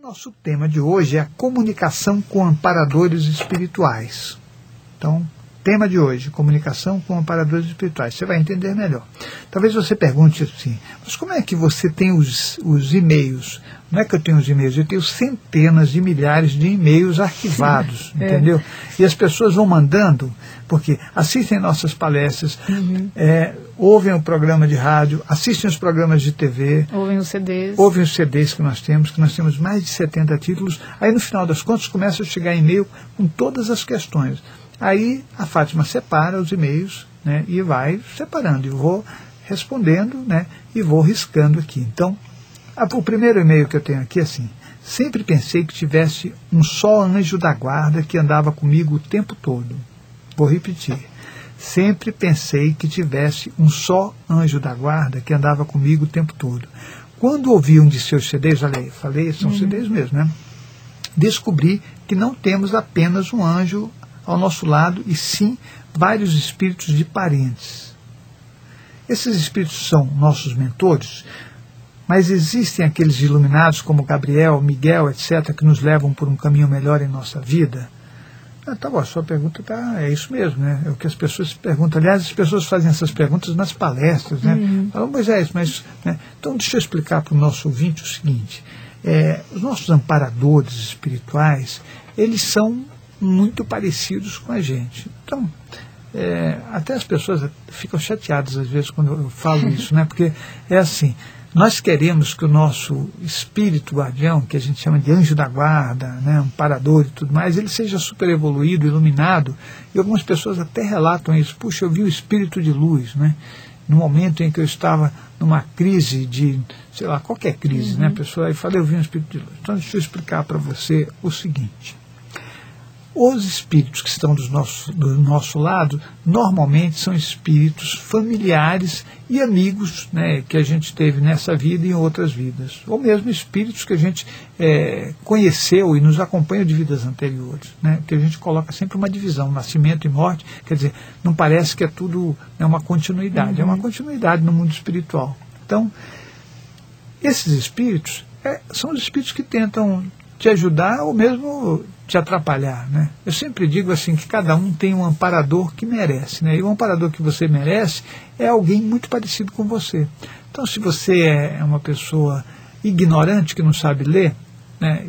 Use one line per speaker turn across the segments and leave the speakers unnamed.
Nosso tema de hoje é a comunicação com amparadores espirituais. Então, tema de hoje, comunicação com amparadores espirituais. Você vai entender melhor. Talvez você pergunte assim, mas como é que você tem os, os e-mails? Não é que eu tenho os e-mails, eu tenho centenas de milhares de e-mails arquivados, é. entendeu? E as pessoas vão mandando, porque assistem nossas palestras, uhum. é, ouvem o programa de rádio, assistem os programas de TV.
Ouvem os CDs.
Ouvem os CDs que nós temos, que nós temos mais de 70 títulos. Aí no final das contas começa a chegar e-mail com todas as questões. Aí a Fátima separa os e-mails né, e vai separando. E vou respondendo né, e vou riscando aqui. Então, o primeiro e-mail que eu tenho aqui é assim. Sempre pensei que tivesse um só anjo da guarda que andava comigo o tempo todo. Vou repetir. Sempre pensei que tivesse um só anjo da guarda que andava comigo o tempo todo. Quando ouvi um de seus CDs, olha aí, falei, são uhum. CDs mesmo, né? Descobri que não temos apenas um anjo ao nosso lado, e sim vários espíritos de parentes. Esses espíritos são nossos mentores, mas existem aqueles iluminados como Gabriel, Miguel, etc., que nos levam por um caminho melhor em nossa vida? Ah, tá bom, a sua pergunta tá, é isso mesmo, né? É o que as pessoas perguntam. Aliás, as pessoas fazem essas perguntas nas palestras, né? Uhum. Falam, mas é isso, mas. Né? Então, deixa eu explicar para o nosso ouvinte o seguinte: é, os nossos amparadores espirituais, eles são muito parecidos com a gente. Então, é, até as pessoas ficam chateadas às vezes quando eu falo isso, né? Porque é assim, nós queremos que o nosso espírito guardião, que a gente chama de anjo da guarda, né, amparador e tudo mais, ele seja super evoluído, iluminado. E algumas pessoas até relatam isso. Puxa, eu vi o espírito de luz, né? No momento em que eu estava numa crise de, sei lá, qualquer crise, né, uhum. né, pessoa? Aí falei, eu vi um espírito de luz. Então, deixa eu explicar para você o seguinte. Os espíritos que estão do nosso, do nosso lado normalmente são espíritos familiares e amigos né, que a gente teve nessa vida e em outras vidas. Ou mesmo espíritos que a gente é, conheceu e nos acompanham de vidas anteriores. Né, que a gente coloca sempre uma divisão, nascimento e morte. Quer dizer, não parece que é tudo é uma continuidade, uhum. é uma uhum. continuidade no mundo espiritual. Então, esses espíritos é, são os espíritos que tentam te ajudar ou mesmo te atrapalhar. Né? Eu sempre digo assim que cada um tem um amparador que merece. Né? E o amparador que você merece é alguém muito parecido com você. Então, se você é uma pessoa ignorante que não sabe ler, né,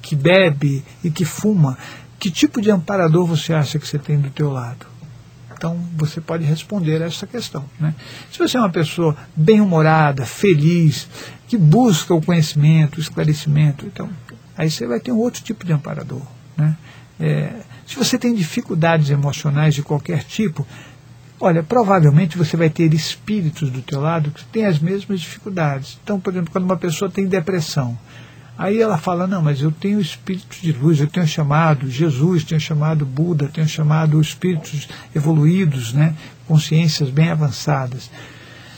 que bebe e que fuma, que tipo de amparador você acha que você tem do teu lado? Então você pode responder a essa questão. Né? Se você é uma pessoa bem-humorada, feliz, que busca o conhecimento, o esclarecimento, então aí você vai ter um outro tipo de amparador. Né? É, se você tem dificuldades emocionais de qualquer tipo, olha, provavelmente você vai ter espíritos do teu lado que têm as mesmas dificuldades. Então, por exemplo, quando uma pessoa tem depressão, aí ela fala, não, mas eu tenho espíritos de luz, eu tenho chamado Jesus, tenho chamado Buda, tenho chamado espíritos evoluídos, né, consciências bem avançadas.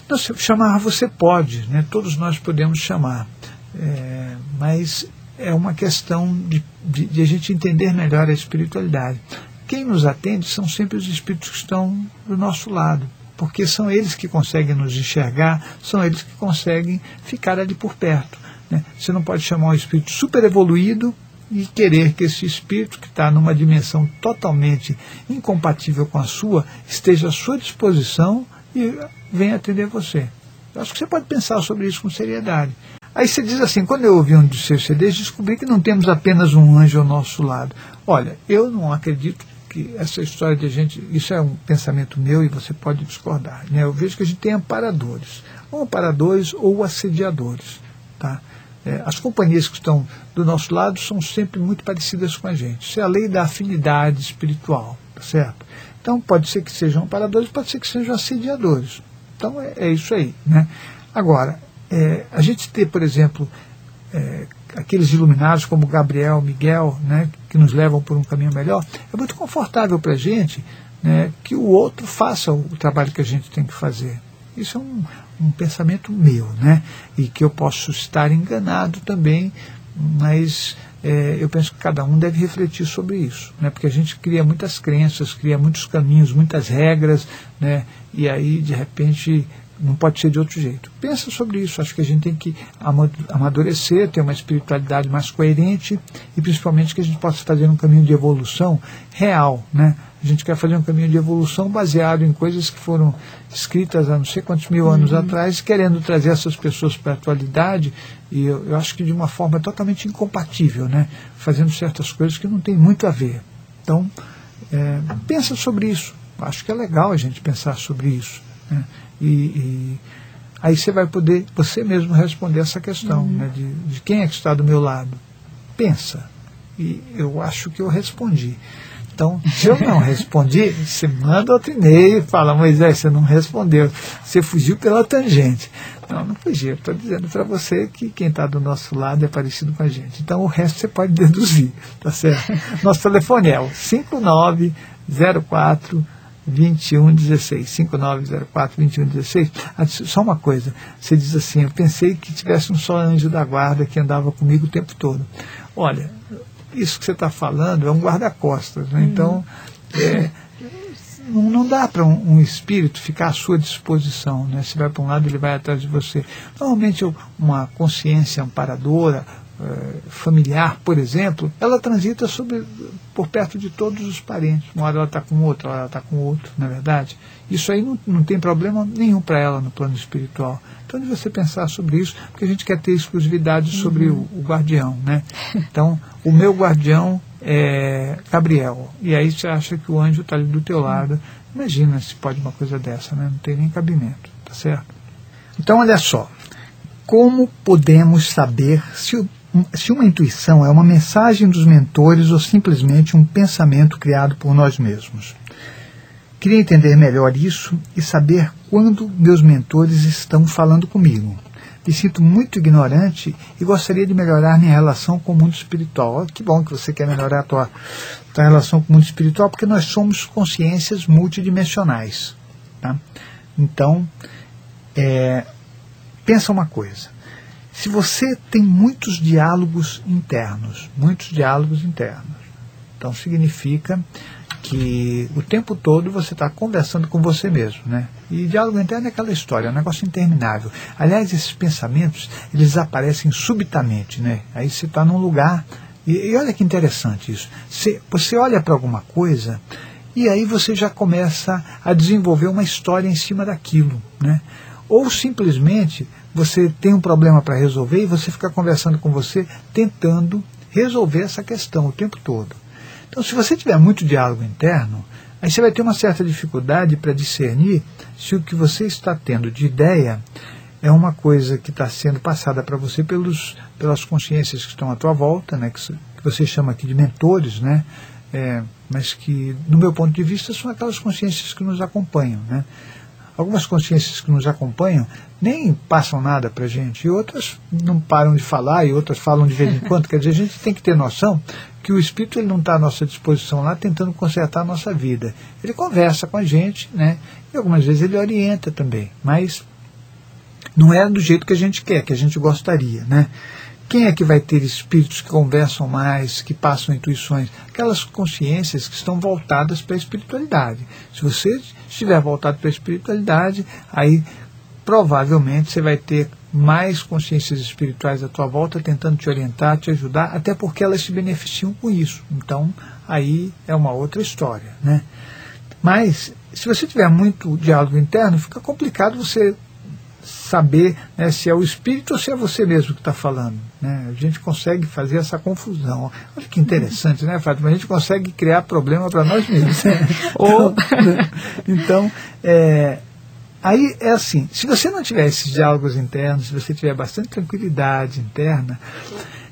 Então, chamar você pode, né, todos nós podemos chamar, é, mas é uma questão de, de, de, a gente entender melhor a espiritualidade. Quem nos atende são sempre os espíritos que estão do nosso lado, porque são eles que conseguem nos enxergar, são eles que conseguem ficar ali por perto. Né? Você não pode chamar um espírito super evoluído e querer que esse espírito, que está numa dimensão totalmente incompatível com a sua, esteja à sua disposição e venha atender você. Eu acho que você pode pensar sobre isso com seriedade. Aí você diz assim, quando eu ouvi um dos seus CDs, descobri que não temos apenas um anjo ao nosso lado. Olha, eu não acredito que essa história de a gente, isso é um pensamento meu e você pode discordar. Né? Eu vejo que a gente tem amparadores, ou amparadores ou assediadores. Tá? É, as companhias que estão do nosso lado são sempre muito parecidas com a gente. Isso é a lei da afinidade espiritual, tá certo? Então pode ser que sejam amparadores, pode ser que sejam assediadores. Então é, é isso aí. Né? Agora, é, a gente ter, por exemplo, é, aqueles iluminados como Gabriel, Miguel, né, que nos levam por um caminho melhor, é muito confortável para a gente né, que o outro faça o trabalho que a gente tem que fazer. Isso é um, um pensamento meu, né, e que eu posso estar enganado também, mas é, eu penso que cada um deve refletir sobre isso, né, porque a gente cria muitas crenças, cria muitos caminhos, muitas regras, né, e aí de repente não pode ser de outro jeito. Pensa sobre isso. Acho que a gente tem que amadurecer, ter uma espiritualidade mais coerente e principalmente que a gente possa fazer um caminho de evolução real, né? A gente quer fazer um caminho de evolução baseado em coisas que foram escritas há não sei quantos mil anos uhum. atrás, querendo trazer essas pessoas para a atualidade, e eu, eu, acho que de uma forma totalmente incompatível, né? fazendo certas coisas que não tem muito a ver. Então, é, pensa sobre isso. Acho que é legal a gente pensar sobre isso. Né? E, e, aí você vai poder você mesmo responder essa questão uhum. né? de, de quem é que está do meu lado. Pensa. E eu acho que eu respondi. Então, se eu não respondi, você manda outro e-mail e fala, Moisés, você não respondeu, você fugiu pela tangente. Não, não fugi, estou dizendo para você que quem está do nosso lado é parecido com a gente. Então, o resto você pode deduzir, tá certo? Nosso telefone é o 5904 2116, 5904 2116. Só uma coisa, você diz assim, eu pensei que tivesse um só anjo da guarda que andava comigo o tempo todo. Olha, isso que você está falando é um guarda-costas. Né? Então, é, não, não, dá para um, um, espírito ficar à sua disposição. Né? Se vai para um lado, ele vai atrás de você. Normalmente, uma consciência amparadora, familiar, por exemplo, ela transita sobre, por perto de todos os parentes. Uma hora ela está com outro, uma hora ela está com outro, na é verdade. Isso aí não, não tem problema nenhum para ela no plano espiritual. Então, de você pensar sobre isso, porque a gente quer ter exclusividade sobre uhum. o, o, guardião, né? Então, o meu guardião é Gabriel. E aí você acha que o anjo está ali do teu lado. Imagina se pode uma coisa dessa, né? Não tem nem cabimento, tá certo? Então, olha só. Como podemos saber se, se uma intuição é uma mensagem dos mentores ou simplesmente um pensamento criado por nós mesmos? Queria entender melhor isso e saber quando meus mentores estão falando comigo. Me sinto muito ignorante e gostaria de melhorar minha relação com o mundo espiritual. Que bom que você quer melhorar a tua, tua relação com o mundo espiritual, porque nós somos consciências multidimensionais. Tá? Então, é, pensa uma coisa. Se você tem muitos diálogos internos, muitos diálogos internos, então significa que o tempo todo você está conversando com você mesmo, né? E diálogo interno é aquela história, é um negócio interminável. Aliás, esses pensamentos, eles aparecem subitamente, né? Aí você está num lugar, e, e, olha que interessante isso. Você, você olha para alguma coisa e aí você já começa a desenvolver uma história em cima daquilo, né? Ou simplesmente você tem um problema para resolver e você fica conversando com você, tentando resolver essa questão o tempo todo. Então, se você tiver muito diálogo interno, aí você vai ter uma certa dificuldade para discernir se o que você está tendo de ideia é uma coisa que está sendo passada para você pelos, pelas consciências que estão à tua volta, né, que, que você chama aqui de mentores, né, é, mas que, no meu ponto de vista, são aquelas consciências que nos acompanham. Né. Algumas consciências que nos acompanham nem passam nada para a gente, e outras não param de falar, e outras falam de vez em quando. Quer dizer, a gente tem que ter noção que o Espírito ele não está à nossa disposição lá tentando consertar a nossa vida. Ele conversa com a gente, né? E algumas vezes ele orienta também, mas não é do jeito que a gente quer, que a gente gostaria, né? Quem é que vai ter espíritos que conversam mais, que passam intuições? Aquelas consciências que estão voltadas para a espiritualidade. Se você estiver voltado para a espiritualidade, aí provavelmente você vai ter mais consciências espirituais à tua volta tentando te orientar, te ajudar, até porque elas se beneficiam com isso. Então, aí é uma outra história, né? Mas, se você tiver muito diálogo interno, fica complicado você saber né, se é o espírito ou se é você mesmo que está falando. Né? A gente consegue fazer essa confusão. Olha que interessante, né, Fátima? A gente consegue criar problema para nós mesmos. Né? ou? Então, é, Aí é assim, se você não tiver esses diálogos internos, se você tiver bastante tranquilidade interna,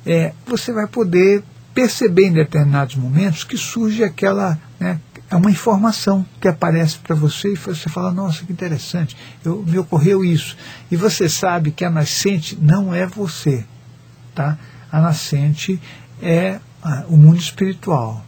é, você vai poder perceber em determinados momentos que surge aquela, né, é uma informação que aparece para você e você fala, nossa, que interessante, eu, me ocorreu isso. E você sabe que a nascente não é você, tá? A nascente é ah, o mundo espiritual.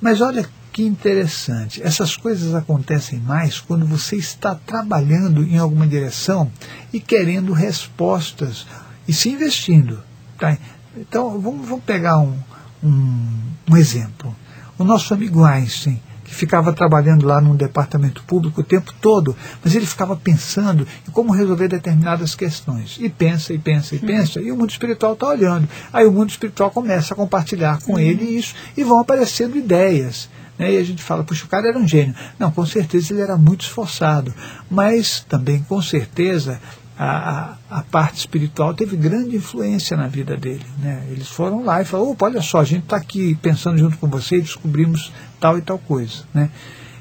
Mas olha que interessante. Essas coisas acontecem mais quando você está trabalhando em alguma direção e querendo respostas e se investindo. Tá? Então, vamos, vamos pegar um, um, um exemplo. O nosso amigo Einstein, que ficava trabalhando lá num departamento público o tempo todo, mas ele ficava pensando em como resolver determinadas questões. E pensa, e pensa, e uhum. pensa, e o mundo espiritual está olhando. Aí o mundo espiritual começa a compartilhar com uhum. ele isso, e vão aparecendo ideias. Né? E a gente fala, puxa, o cara era um gênio. Não, com certeza ele era muito esforçado, mas também com certeza a, a, parte espiritual teve grande influência na vida dele. Né? Eles foram lá e falaram, opa, olha só, a gente está aqui pensando junto com você e descobrimos tal e tal coisa. Né?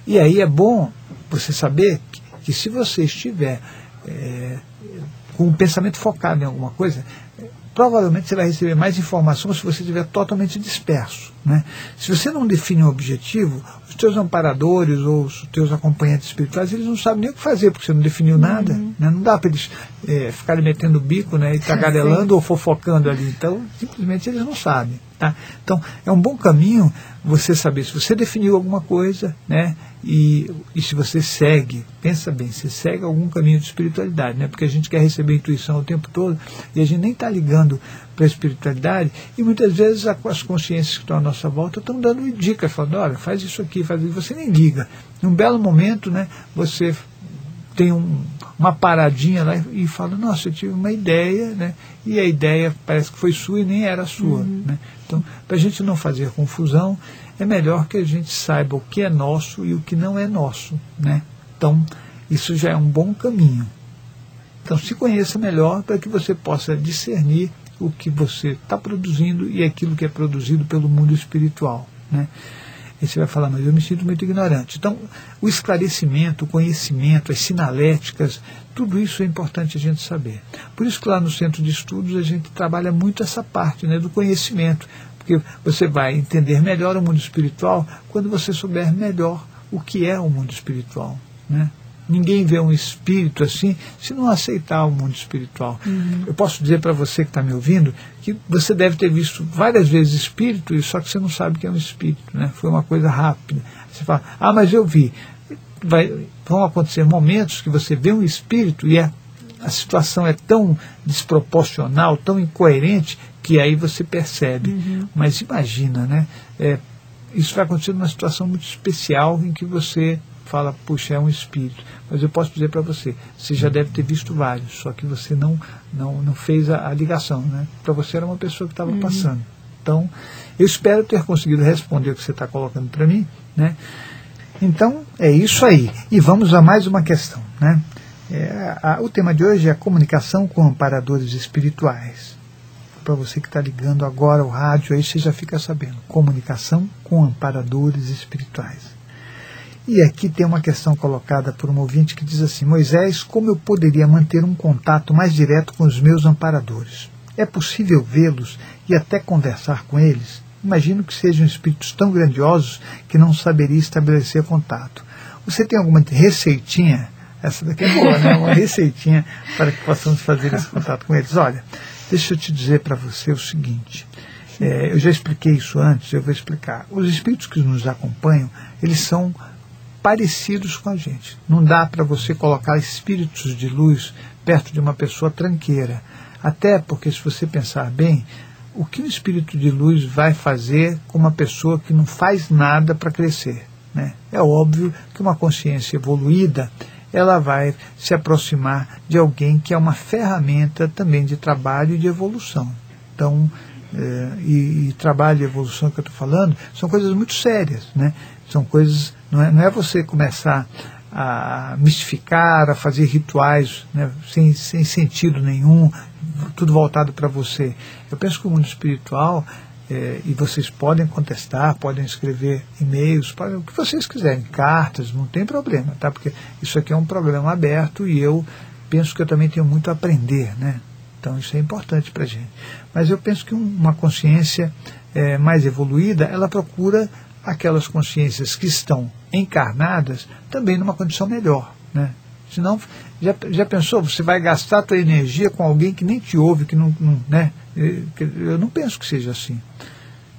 E aí é bom você saber que, que se você estiver é, com o pensamento focado em alguma coisa, provavelmente você vai receber mais informação se você estiver totalmente disperso. Né? Se você não define um objetivo, teus amparadores ou os teus acompanhantes espirituais, eles não sabem nem o que fazer, porque você não definiu uhum. nada. Né? Não dá para eles é, ficarem metendo o bico né, e tagarelando ou fofocando ali. Então, simplesmente eles não sabem. Tá? Então, é um bom caminho você saber se você definiu alguma coisa, né? E, e se você segue, pensa bem, você segue algum caminho de espiritualidade, né? Porque a gente quer receber intuição o tempo todo e a gente nem está ligando para a espiritualidade e muitas vezes as consciências que estão à nossa volta estão dando dicas, falando, olha, faz isso aqui, faz isso, você nem liga. Num belo momento, né? Você tem um, uma paradinha lá e fala, nossa, eu tive uma ideia, né? E a ideia parece que foi sua e nem era sua, uhum. né? Então, para a gente não fazer confusão, é melhor que a gente saiba o que é nosso e o que não é nosso. Né? Então, isso já é um bom caminho. Então, se conheça melhor para que você possa discernir o que você está produzindo e aquilo que é produzido pelo mundo espiritual. Né? E você vai falar, mas eu me sinto muito ignorante. Então, o esclarecimento, o conhecimento, as sinaléticas, tudo isso é importante a gente saber. Por isso que lá no centro de estudos a gente trabalha muito essa parte né, do conhecimento, porque você vai entender melhor o mundo espiritual quando você souber melhor o que é o mundo espiritual. Né? Ninguém vê um espírito assim se não aceitar o mundo espiritual. Uhum. Eu posso dizer para você que está me ouvindo que você deve ter visto várias vezes espírito, só que você não sabe que é um espírito. Né? Foi uma coisa rápida. Você fala, ah, mas eu vi. Vai, vão acontecer momentos que você vê um espírito e é, a situação é tão desproporcional, tão incoerente, que aí você percebe. Uhum. Mas imagina, né? É, isso vai acontecer numa situação muito especial em que você fala, puxa, é um espírito. Mas eu posso dizer para você, você já deve ter visto vários, só que você não, não, não fez a, a ligação. Né? Para você era uma pessoa que estava uhum. passando. Então, eu espero ter conseguido responder o que você está colocando para mim. Né? Então, é isso aí. E vamos a mais uma questão. Né? É, a, o tema de hoje é a comunicação com amparadores espirituais. Para você que está ligando agora o rádio, aí você já fica sabendo. Comunicação com amparadores espirituais. E aqui tem uma questão colocada por um ouvinte que diz assim: Moisés, como eu poderia manter um contato mais direto com os meus amparadores? É possível vê-los e até conversar com eles? Imagino que sejam espíritos tão grandiosos que não saberia estabelecer contato. Você tem alguma receitinha? Essa daqui é boa, né? Uma receitinha para que possamos fazer esse contato com eles. Olha, deixa eu te dizer para você o seguinte. É, eu já expliquei isso antes, eu vou explicar. Os espíritos que nos acompanham, eles são parecidos com a gente. Não dá para você colocar espíritos de luz perto de uma pessoa tranqueira. Até porque, se você pensar bem, o que um espírito de luz vai fazer com uma pessoa que não faz nada para crescer? Né? É óbvio que uma consciência evoluída ela vai se aproximar de alguém que é uma ferramenta também de trabalho e de evolução. Então, é, e, e, trabalho e evolução que eu estou falando são coisas muito sérias, né? São coisas não é, não é você começar a mistificar, a fazer rituais né, sem, sem sentido nenhum, tudo voltado para você. Eu penso que o mundo espiritual, é, e vocês podem contestar, podem escrever e-mails, podem, o que vocês quiserem, cartas, não tem problema, tá? Porque isso aqui é um programa aberto e eu penso que eu também tenho muito a aprender, né? Então isso é importante para a gente. Mas eu penso que uma consciência é, mais evoluída, ela procura aquelas consciências que estão encarnadas também numa condição melhor. Né? Senão, já, já pensou, você vai gastar a energia com alguém que nem te ouve, que não. não né? Eu não penso que seja assim.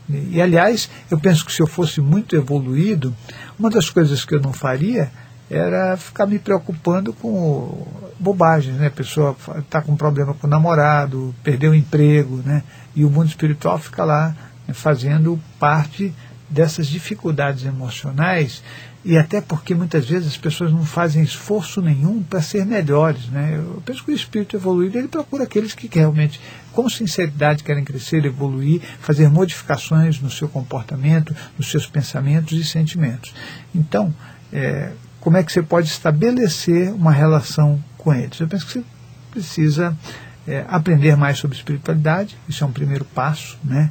E, aliás, eu penso que se eu fosse muito evoluído, uma das coisas que eu não faria era ficar me preocupando com bobagens, né? A pessoa está com problema com o namorado, perdeu o emprego, né? E o mundo espiritual fica lá né, fazendo parte dessas dificuldades emocionais e até porque muitas vezes as pessoas não fazem esforço nenhum para ser melhores. Né? Eu penso que o espírito evoluído ele procura aqueles que realmente, com sinceridade, querem crescer, evoluir, fazer modificações no seu comportamento, nos seus pensamentos e sentimentos. Então, é, como é que você pode estabelecer uma relação com eles? Eu penso que você precisa é, aprender mais sobre espiritualidade, isso é um primeiro passo, né?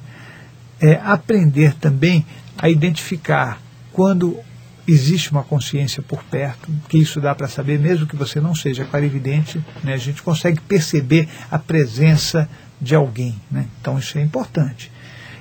É, aprender também a identificar quando existe uma consciência por perto, que isso dá para saber, mesmo que você não seja clarividente, né, a gente consegue perceber a presença de alguém. Né? Então isso é importante.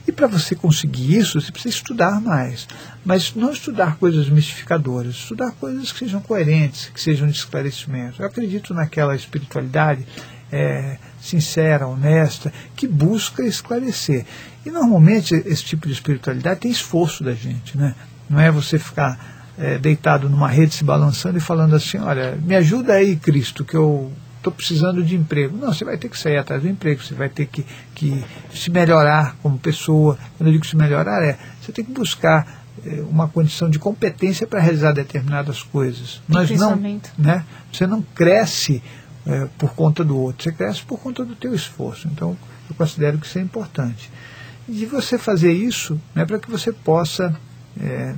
E para você conseguir isso, você precisa estudar mais. Mas não estudar coisas mistificadoras, estudar coisas que sejam coerentes, que sejam de esclarecimento. Eu acredito naquela espiritualidade é, sincera, honesta, que busca esclarecer. E normalmente esse tipo de espiritualidade tem esforço da gente, né? Não é você ficar é, deitado numa rede se balançando e falando assim, olha, me ajuda aí, Cristo, que eu estou precisando de emprego. Não, você vai ter que sair atrás do emprego, você vai ter que, que se melhorar como pessoa. Quando eu digo se melhorar, é você tem que buscar é, uma condição de competência para realizar determinadas coisas. Nós não, né, você não cresce é, por conta do outro, você cresce por conta do teu esforço. Então, eu considero que isso é importante. E você fazer isso né, para que você possa é,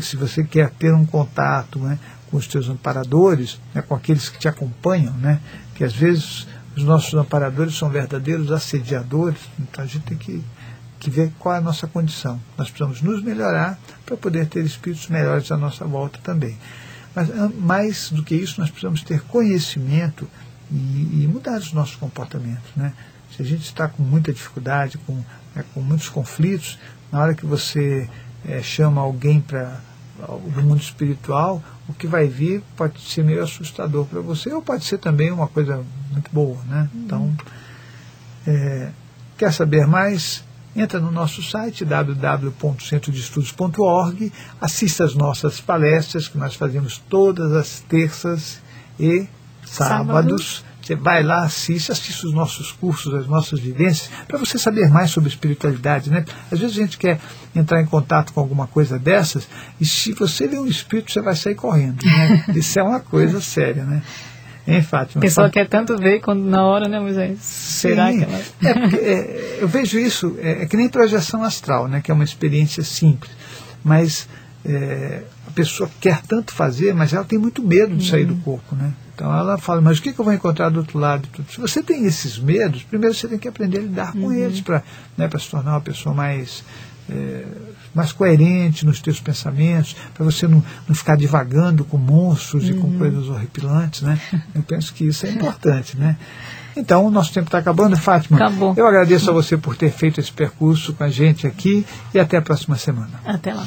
se você quer ter um contato né, com os teus amparadores, né, com aqueles que te acompanham, né, que às vezes os nossos amparadores são verdadeiros assediadores, então a gente tem que, que ver qual é a nossa condição. Nós precisamos nos melhorar para poder ter espíritos melhores à nossa volta também. Mas mais do que isso, nós precisamos ter conhecimento e, e mudar os nossos comportamentos. Né? Se a gente está com muita dificuldade, com, né, com muitos conflitos, na hora que você é, chama alguém para do mundo espiritual, o que vai vir pode ser meio assustador para você, ou pode ser também uma coisa muito boa. Né? Uhum. Então, é, quer saber mais? Entra no nosso site www.centrodeestudos.org, assista as nossas palestras que nós fazemos todas as terças e sábados. Sábado você vai lá, assiste, assiste os nossos cursos, as nossas vivências, para você saber mais sobre espiritualidade. Né? Às vezes a gente quer entrar em contato com alguma coisa dessas, e se você vê um espírito, você vai sair correndo. Né? Isso é uma coisa séria. Né? Hein, Fátima?
A pessoa quer tanto ver quando na hora, né, Moisés?
Será que ela... é, porque, é, eu vejo isso, é, é, que nem projeção astral, né, que é uma experiência simples. Mas é, a pessoa quer tanto fazer, mas ela tem muito medo de sair do uhum. corpo, né? Então ela fala, mas o que, que eu vou encontrar do outro lado? Se você tem esses medos, primeiro você tem que aprender a lidar com uhum. eles para né, se tornar uma pessoa mais, é, mais coerente nos teus pensamentos, para você não, não ficar divagando com monstros uhum. e com uhum. coisas horripilantes. Né? Eu penso que isso é importante. Né? Então, o nosso tempo está acabando, Fátima.
Acabou.
Eu agradeço a você por ter feito esse percurso com a gente aqui e até a próxima semana.
Até lá.